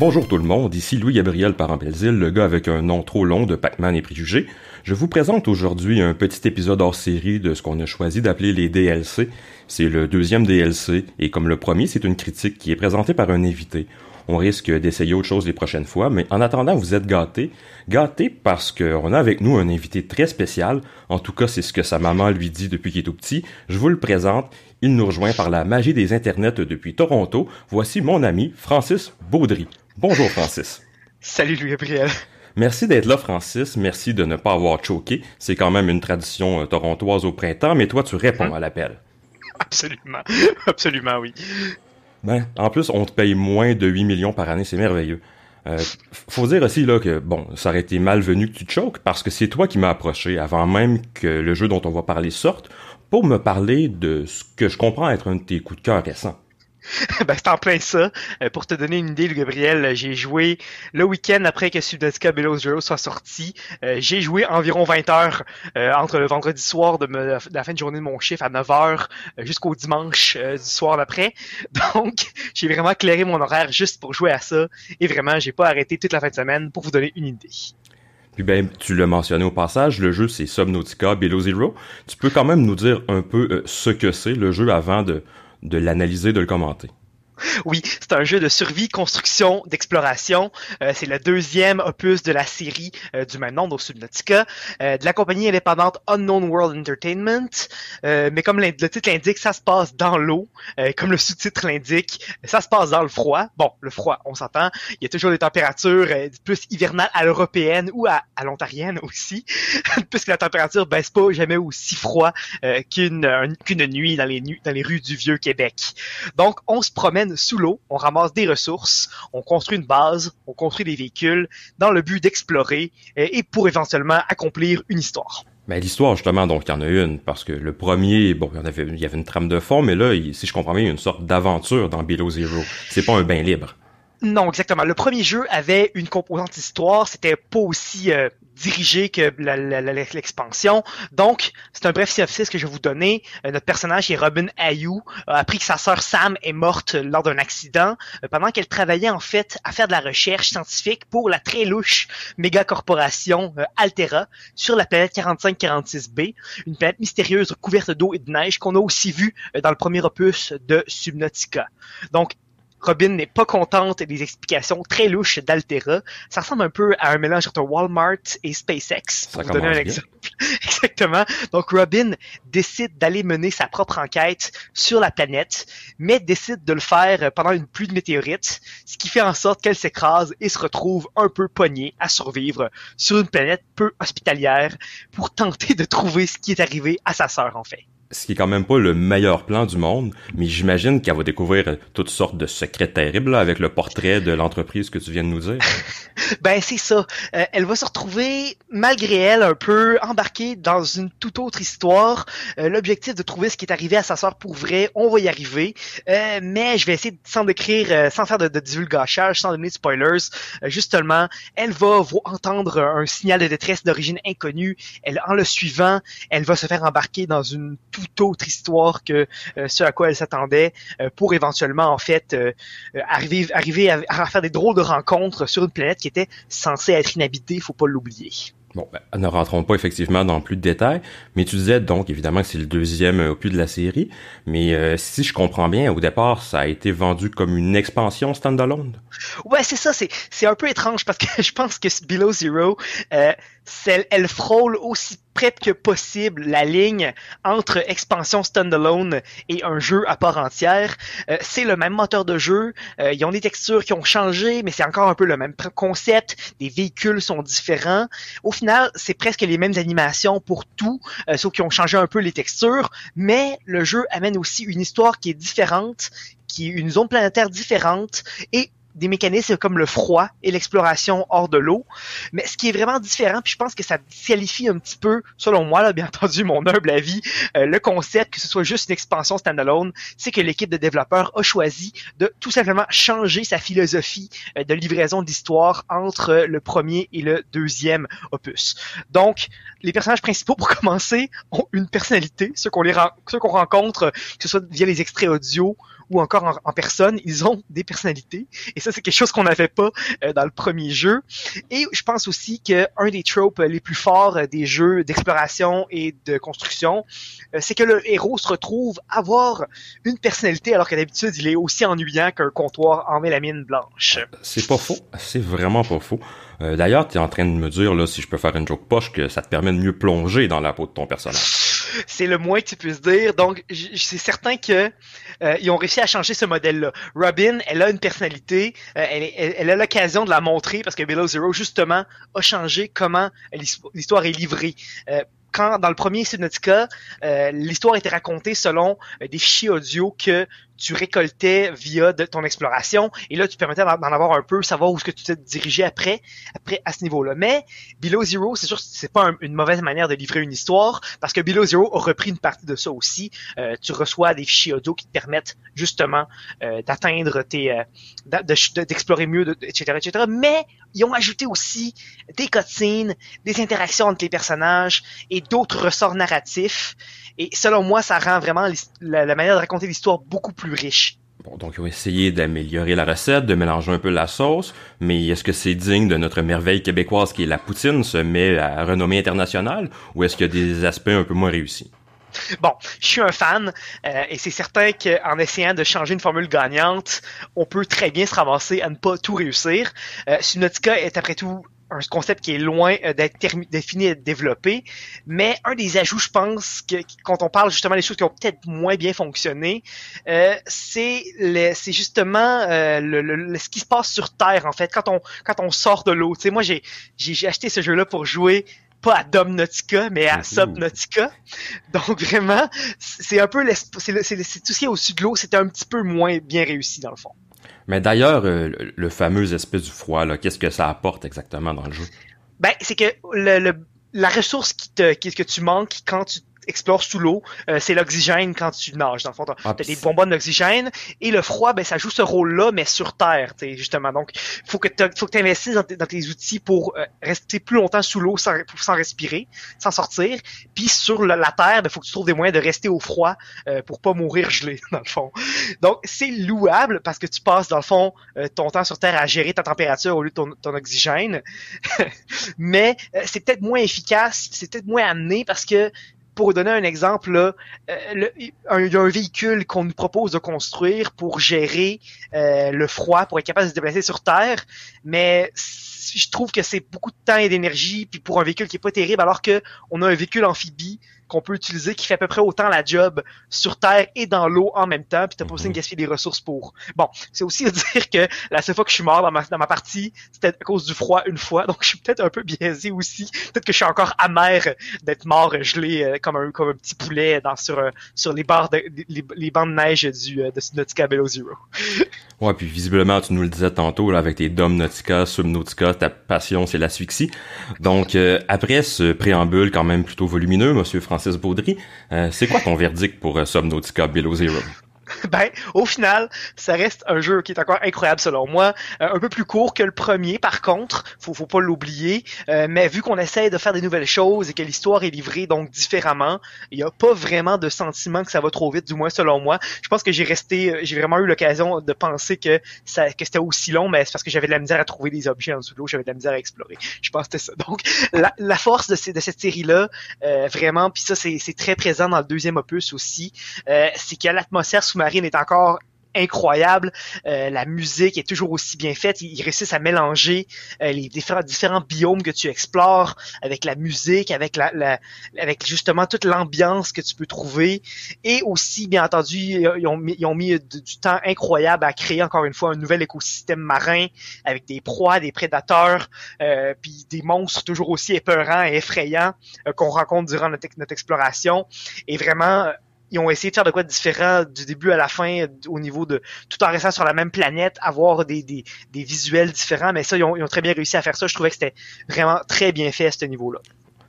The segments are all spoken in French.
Bonjour tout le monde, ici Louis-Gabriel Parent-Belzile, le gars avec un nom trop long de Pac-Man et Préjugés. Je vous présente aujourd'hui un petit épisode hors série de ce qu'on a choisi d'appeler les DLC. C'est le deuxième DLC, et comme le premier, c'est une critique qui est présentée par un invité. On risque d'essayer autre chose les prochaines fois, mais en attendant, vous êtes gâtés. Gâtés parce qu'on a avec nous un invité très spécial. En tout cas, c'est ce que sa maman lui dit depuis qu'il est tout petit. Je vous le présente. Il nous rejoint par la magie des internets depuis Toronto. Voici mon ami Francis Baudry. Bonjour Francis. Salut Louis-Gabriel. Merci d'être là, Francis. Merci de ne pas avoir choqué. C'est quand même une tradition euh, torontoise au printemps, mais toi, tu réponds à l'appel. Absolument. Absolument, oui. Ben, en plus, on te paye moins de 8 millions par année. C'est merveilleux. Euh, faut dire aussi là que bon, ça aurait été malvenu que tu te choques parce que c'est toi qui m'as approché avant même que le jeu dont on va parler sorte pour me parler de ce que je comprends être un de tes coups de cœur récents. ben, c'est en plein ça. Euh, pour te donner une idée, Gabriel, j'ai joué le week-end après que Subnautica Below Zero soit sorti. Euh, j'ai joué environ 20 heures euh, entre le vendredi soir de, la fin de journée de mon chiffre à 9 heures jusqu'au dimanche du soir d'après. Donc, j'ai vraiment clairé mon horaire juste pour jouer à ça. Et vraiment, j'ai pas arrêté toute la fin de semaine pour vous donner une idée. Puis ben, tu l'as mentionné au passage, le jeu c'est Subnautica Below Zero. Tu peux quand même nous dire un peu ce que c'est le jeu avant de, de l'analyser, de le commenter. Oui, c'est un jeu de survie, construction, d'exploration. Euh, c'est le deuxième opus de la série euh, du même nom, donc Subnautica, euh, de la compagnie indépendante Unknown World Entertainment. mais comme le titre l'indique, ça se passe dans l'eau. comme le sous-titre l'indique, ça se passe dans le froid. Bon, le froid, on s'entend. Il y a toujours des températures plus hivernales à l'européenne ou à, à l'ontarienne aussi, puisque la température baisse pas jamais aussi froid qu'une qu'une nuit dans les, dans les rues du vieux Québec. Donc, on se promène sous l'eau, on ramasse des ressources, on construit une base, on construit des véhicules dans le but d'explorer et pour éventuellement accomplir une histoire. Mais l'histoire, justement, donc, il y en a une, parce que le premier, bon, il y, avait, il y avait une trame de fond, mais là, si je comprends bien, il y a une sorte d'aventure dans Below Zero. C'est pas un bain libre. Non, exactement. Le premier jeu avait une composante histoire, c'était pas aussi euh, dirigé que l'expansion. Donc, c'est un bref synopsis que je vais vous donner. Euh, notre personnage est Robin Ayou, a appris que sa sœur Sam est morte lors d'un accident euh, pendant qu'elle travaillait en fait à faire de la recherche scientifique pour la très louche méga corporation Altera sur la planète 4546b, une planète mystérieuse couverte d'eau et de neige qu'on a aussi vu dans le premier opus de Subnautica. Donc, Robin n'est pas contente des explications très louches d'Altera. Ça ressemble un peu à un mélange entre Walmart et SpaceX, pour vous donner un exemple. Exactement. Donc Robin décide d'aller mener sa propre enquête sur la planète, mais décide de le faire pendant une pluie de météorites, ce qui fait en sorte qu'elle s'écrase et se retrouve un peu poignée à survivre sur une planète peu hospitalière pour tenter de trouver ce qui est arrivé à sa sœur en fait ce qui est quand même pas le meilleur plan du monde, mais j'imagine qu'elle va découvrir toutes sortes de secrets terribles avec le portrait de l'entreprise que tu viens de nous dire. ben c'est ça. Euh, elle va se retrouver, malgré elle, un peu embarquée dans une toute autre histoire. Euh, l'objectif de trouver ce qui est arrivé à sa sœur pour vrai, on va y arriver. Euh, mais je vais essayer sans décrire, sans faire de, de divulgachage, sans donner de spoilers. justement, elle va entendre un signal de détresse d'origine inconnue. Elle, en le suivant, elle va se faire embarquer dans une toute autre histoire que euh, ce à quoi elle s'attendait euh, pour éventuellement en fait euh, arriver arriver à, faire des drôles de rencontres sur une planète qui était censée être inhabitée, faut pas l'oublier. Bon, ben, ne rentrons pas effectivement dans plus de détails, mais tu disais donc évidemment que c'est le deuxième opus de la série, mais si je comprends bien, au départ, ça a été vendu comme une expansion standalone. Ouais, c'est ça, c'est c'est un peu étrange parce que je pense que Below Zero, elle frôle aussi près que possible la ligne entre expansion standalone et un jeu à part entière. Euh, c'est le même moteur de jeu, euh, ils ont des textures qui ont changé, mais c'est encore un peu le même concept. Les véhicules sont différents. Au final, c'est presque les mêmes animations pour tout, euh, sauf qu'ils ont changé un peu les textures, mais le jeu amène aussi une histoire qui est différente, qui est une zone planétaire différente et des mécanismes comme le froid et l'exploration hors de l'eau. Mais ce qui est vraiment différent, puis je pense que ça disqualifie un petit peu, selon moi, là, bien entendu, mon humble avis, euh, le concept que ce soit juste une expansion standalone, c'est que l'équipe de développeurs a choisi de tout simplement changer sa philosophie euh, de livraison d'histoire entre le premier et le deuxième opus. Donc, les personnages principaux, pour commencer, ont une personnalité, ceux qu'on les qu'on rencontre, que ce soit via les extraits audio ou encore en, personne, ils ont des personnalités. Et ça, c'est quelque chose qu'on n'avait pas euh, dans le premier jeu. Et je pense aussi qu'un des tropes les plus forts des jeux d'exploration et de construction, c'est que le héros se retrouve avoir une personnalité alors que d'habitude, il est aussi ennuyant qu'un comptoir en mélamine blanche. C'est pas faux. C'est vraiment pas faux. D'ailleurs, tu es en train de me dire, là, si je peux faire une joke poche, que ça te permet de mieux plonger dans la peau de ton personnage c'est le moins que tu puisses dire. Donc, c'est certain que euh, ont réussi à changer ce modèle-là. Robin, elle a une personnalité, euh, elle, a l'occasion de la montrer parce que Below Zero, justement, a changé comment l'histoire est livrée. Euh, quand dans le premier Subnautica, l'histoire était racontée selon des fichiers audio que tu récoltais via de ton exploration et là tu permettais d'en avoir un peu savoir où est-ce que tu t'es dirigé après après à ce niveau-là. Mais Below Zero c'est sûr c'est pas une mauvaise manière de livrer une histoire parce que Below Zero a repris une partie de ça aussi. Euh, tu reçois des fichiers audio qui te permettent justement euh, d'atteindre tes euh, d'explorer mieux de, etc etc mais ils ont ajouté aussi des cutscenes des interactions entre les personnages et d'autres ressorts narratifs. Et selon moi, ça rend vraiment la, manière de raconter l'histoire beaucoup plus riche. Bon, donc ils ont essayé d'améliorer la recette, de mélanger un peu la sauce, mais est-ce que c'est digne de notre merveille québécoise qui est la poutine, se met à renommée internationale, ou est-ce qu'il y a des aspects un peu moins réussis? Bon, je suis un fan euh, et c'est certain qu'en essayant de changer une formule gagnante, on peut très bien se ramasser à ne pas tout réussir. Euh, Subnautica est après tout un concept qui est loin euh, d'être défini et développé. Mais un des ajouts, je pense, que quand on parle justement des choses qui ont peut-être moins bien fonctionné, euh, c'est c'est justement euh, le, ce qui se passe sur Terre en fait quand on quand on sort de l'eau. Tu sais, moi j'ai j'ai acheté ce jeu-là pour jouer pas à Domnautica, mais à Subnautica. Donc vraiment, c'est un peu c'est tout ce qui est au-dessus de l'eau, c'était un petit peu moins bien réussi dans le fond. Mais d'ailleurs, euh, le fameux espèce du froid, qu'est-ce que ça apporte exactement dans le jeu? Ben, c'est que la ressource qui te, qui, que tu manques quand tu explore sous l'eau, euh, c'est l'oxygène quand tu nages. Dans le fond, t'as ah, des bonbonnes d'oxygène et le froid, ben ça joue ce rôle-là, mais sur Terre, justement. Donc, faut que faut que tu investisses dans, tes outils pour euh, rester plus longtemps sous l'eau sans, sans respirer, sans sortir. Puis sur la, Terre, ben faut que tu trouves des moyens de rester au froid euh, pour pas mourir gelé, dans le fond. Donc, c'est louable parce que tu passes, dans le fond, ton temps sur Terre à gérer ta température au lieu de ton, ton oxygène. mais c'est peut-être moins efficace, c'est peut-être moins amené parce que pour vous donner un exemple, euh, il y a un véhicule qu'on nous propose de construire pour gérer euh, le froid, pour être capable de se déplacer sur Terre, mais je trouve que c'est beaucoup de temps et d'énergie, pour un véhicule qui est pas terrible, alors que on a un véhicule amphibie qu'on peut utiliser qui fait à peu près autant la job sur Terre et dans l'eau en même temps, puis t'as pas besoin de mhm. gaspiller des ressources pour. Bon, c'est aussi à dire que la seule fois que je suis mort dans ma, dans ma partie, c'était à cause du froid une fois, donc je suis peut-être un peu biaisé aussi. Peut-être que je suis encore amer d'être mort gelé euh, comme un comme un petit poulet dans sur euh, sur les barres de les, les bancs de neige du euh, de Nautica Below Zero. ouais, puis visiblement tu nous le disais tantôt là avec tes Dom Nautica, Subnautica, ta passion c'est l'asphyxie. Donc après ce préambule quand même plutôt volumineux, monsieur François Euh, c'est quoi ton verdict pour euh, Subnautica Below Zero? ben, au final, ça reste un jeu qui est encore incroyable selon moi. Euh, un peu plus court que le premier, par contre, faut, faut pas l'oublier. Euh, mais vu qu'on essaie de faire des nouvelles choses et que l'histoire est livrée donc différemment, il y a pas vraiment de sentiment que ça va trop vite, du moins selon moi. Je pense que j'ai resté, euh, j'ai vraiment eu l'occasion de penser que ça, que c'était aussi long, mais c'est parce que j'avais de la misère à trouver des objets en dessous de l'eau, j'avais de la misère à explorer. Je pense que c'était ça. Donc, la, force de, cette série-là, vraiment, puis ça c'est très présent dans le deuxième opus aussi, c'est qu'il y a l'atmosphère sous marine est encore incroyable. Euh, la musique est toujours aussi bien faite. Ils, réussissent à mélanger euh, les différents, biomes que tu explores avec la musique, avec justement toute l'ambiance que tu peux trouver. Et aussi, bien entendu, ils ont, mis du, temps incroyable à créer encore une fois un nouvel écosystème marin avec des proies, des prédateurs, euh, puis des monstres toujours aussi épeurants et effrayants qu'on rencontre durant notre exploration. Et vraiment ils ont essayé de faire de quoi de différent du début à la fin au niveau de tout en restant sur la même planète, avoir des, visuels différents, mais ça, ils ont, ils ont, très bien réussi à faire ça. Je trouvais que c'était vraiment très bien fait à ce niveau-là.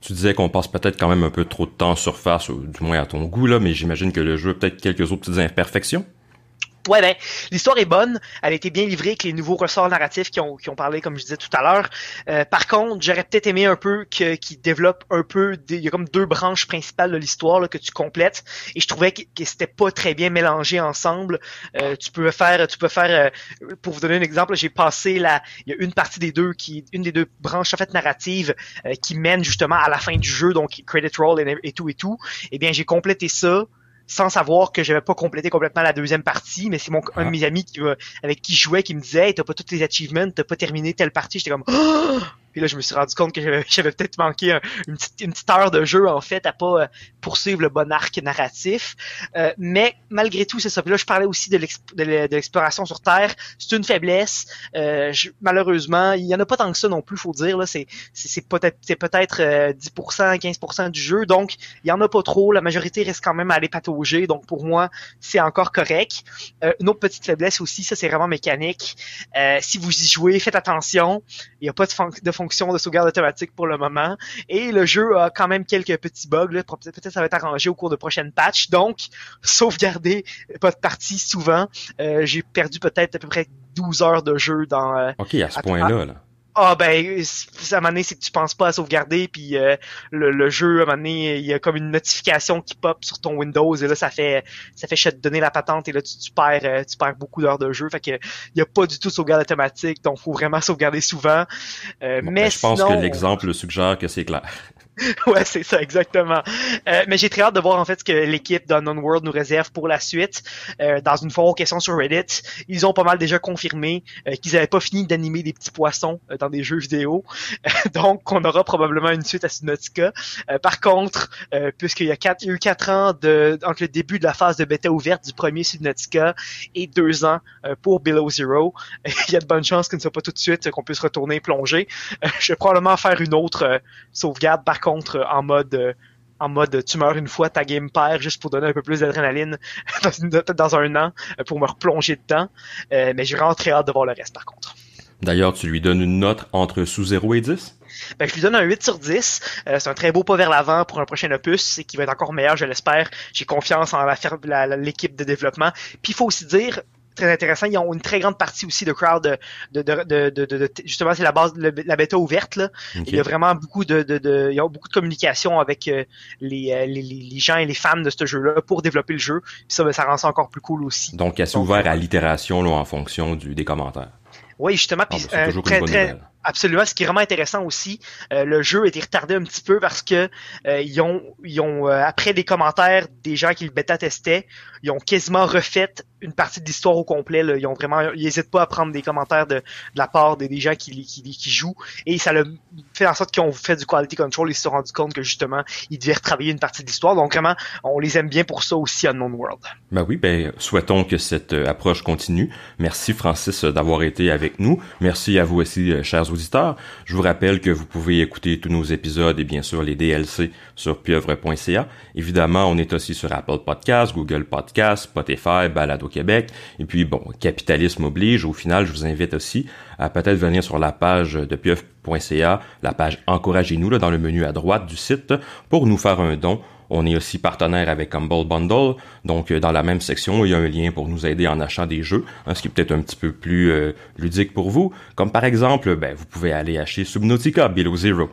Tu disais qu'on passe peut-être quand même un peu trop de temps en surface, ou du moins à ton goût, là, mais j'imagine que le jeu a peut-être quelques autres petites imperfections. Ouais, ben, l'histoire est bonne. Elle a été bien livrée avec les nouveaux ressorts narratifs qui ont, parlé, comme je disais tout à l'heure. Euh, par contre, j'aurais peut-être aimé un peu qu'ils développent un peu, il y a comme deux branches principales de l'histoire que tu complètes. Et je trouvais que, que c'était pas très bien mélangé ensemble. Euh, tu peux faire, tu peux faire, euh, pour vous donner un exemple, j'ai passé la, il y a une partie des deux qui, une des deux branches en fait narratives euh, qui mène justement à la fin du jeu, donc credit roll et, et tout et tout. Eh bien, j'ai complété ça sans savoir que j'avais pas complété complètement la deuxième partie, mais c'est mon un de mes amis qui avec qui je jouais qui me disait hey, t'as pas tous les achievements, t'as pas terminé telle partie, j'étais comme oh! Puis là, je me suis rendu compte que j'avais peut-être manqué une, petite, une, petite, heure de jeu, en fait, à pas euh, poursuivre le bon arc narratif. Euh, mais malgré tout, c'est ça. Puis là, je parlais aussi de l'exploration sur Terre. C'est une faiblesse. Euh, je, malheureusement, il y en a pas tant que ça non plus, faut dire. Là, c'est peut-être peut-être 10%, 15% du jeu. Donc, il y en a pas trop. La majorité reste quand même à aller patauger. Donc, pour moi, c'est encore correct. Euh, une autre petite faiblesse aussi, ça, c'est vraiment mécanique. si vous y jouez, faites attention. Il n'y a pas de, de fonction de sauvegarde automatique pour le moment. Et le jeu a quand même quelques petits bugs. Peut-être ça va être arrangé au cours de prochaines patchs. Donc, sauvegarder pas de partie souvent. Euh, j'ai perdu peut-être à peu près 12 heures de jeu dans... Euh, ok, à ce point-là. Là. Ah ben, à un moment donné, c'est que tu penses pas à sauvegarder, puis euh, le, le, jeu, à un moment donné, il y a comme une notification qui pop sur ton Windows, et là, ça fait ça fait te donner la patente, et là, tu, tu perds euh, tu perds beaucoup d'heures de jeu. Fait que il y a pas du tout de sauvegarde automatique, donc faut vraiment sauvegarder souvent. Euh, mais ben, je pense que l'exemple suggère que c'est clair. ouais, c'est ça, exactement. Euh, mais j'ai très hâte de voir en fait ce que l'équipe d'Unknown World nous réserve pour la suite. Euh, dans une foire aux questions sur Reddit, ils ont pas mal déjà confirmé euh, qu'ils n'avaient pas fini d'animer des petits poissons euh, dans des jeux vidéo. donc, on aura probablement une suite à Subnautica. Euh, par contre, puisqu'il y a quatre, il y a eu quatre ans de, entre le début de la phase de bêta ouverte du premier Subnautica et deux ans pour Below Zero, il y a de bonnes chances que ne soit pas tout de suite qu'on puisse retourner plonger. je vais probablement faire une autre sauvegarde par contre en mode euh, en mode tu meurs une fois, ta game perd juste pour donner un peu plus d'adrénaline dans, dans, un an euh, pour me replonger dedans. Euh, mais j'ai vraiment très hâte de voir le reste par contre. D'ailleurs, tu lui donnes une note entre sous 0 et 10? Ben, je lui donne un 8 sur 10. c'est un très beau pas vers l'avant pour un prochain opus et qui va être encore meilleur, je l'espère. J'ai confiance en l'équipe de développement. Puis il faut aussi dire, très intéressant. Ils ont une très grande partie aussi de crowd de, de, de, de, justement c'est la base la bêta ouverte là. Il y a vraiment beaucoup de, de, il y a beaucoup de communication avec euh, les, les, les, gens et les fans de ce jeu-là pour développer le jeu. Puis ça, ben, ça rend ça encore plus cool aussi. Donc, elle s'est ouvert à l'itération en fonction du, des commentaires. Oui, justement. Puis, ah, ben, euh, très, très, absolument. Ce qui est vraiment intéressant aussi, euh, le jeu a été retardé un petit peu parce que euh, ont, ont après des commentaires des gens qui le bêta testaient, ils ont quasiment refait une partie de l'histoire au complet. Ils ont vraiment, ils n'hésitent pas à prendre des commentaires de, la part des, gens qui, jouent et ça fait en sorte qu'ils ont fait du quality control. Ils se sont rendus compte que justement, ils devaient retravailler une partie de l'histoire. Donc vraiment, on les aime bien pour ça aussi à Unknown World. Ben oui, ben souhaitons que cette approche continue. Merci Francis d'avoir été avec nous. Merci à vous aussi, euh, chers Je vous rappelle que vous pouvez écouter tous nos épisodes et bien sûr les DLC sur pieuvre.ca. Évidemment, on est aussi sur Apple Podcasts, Google Podcasts, Spotify, Balado Québec. Et puis, bon, capitalisme oblige. Au final, je vous invite aussi à peut-être venir sur la page de pieuvre.ca, la page Encouragez-nous dans le menu à droite du site pour nous faire un don. On est aussi partenaire avec Humble Bundle, donc euh, dans la même section, il y a un lien pour nous aider en achetant des jeux, hein, ce qui est peut-être un petit peu plus euh, ludique pour vous. Comme par exemple, ben, vous pouvez aller acheter Subnautica Below Zero,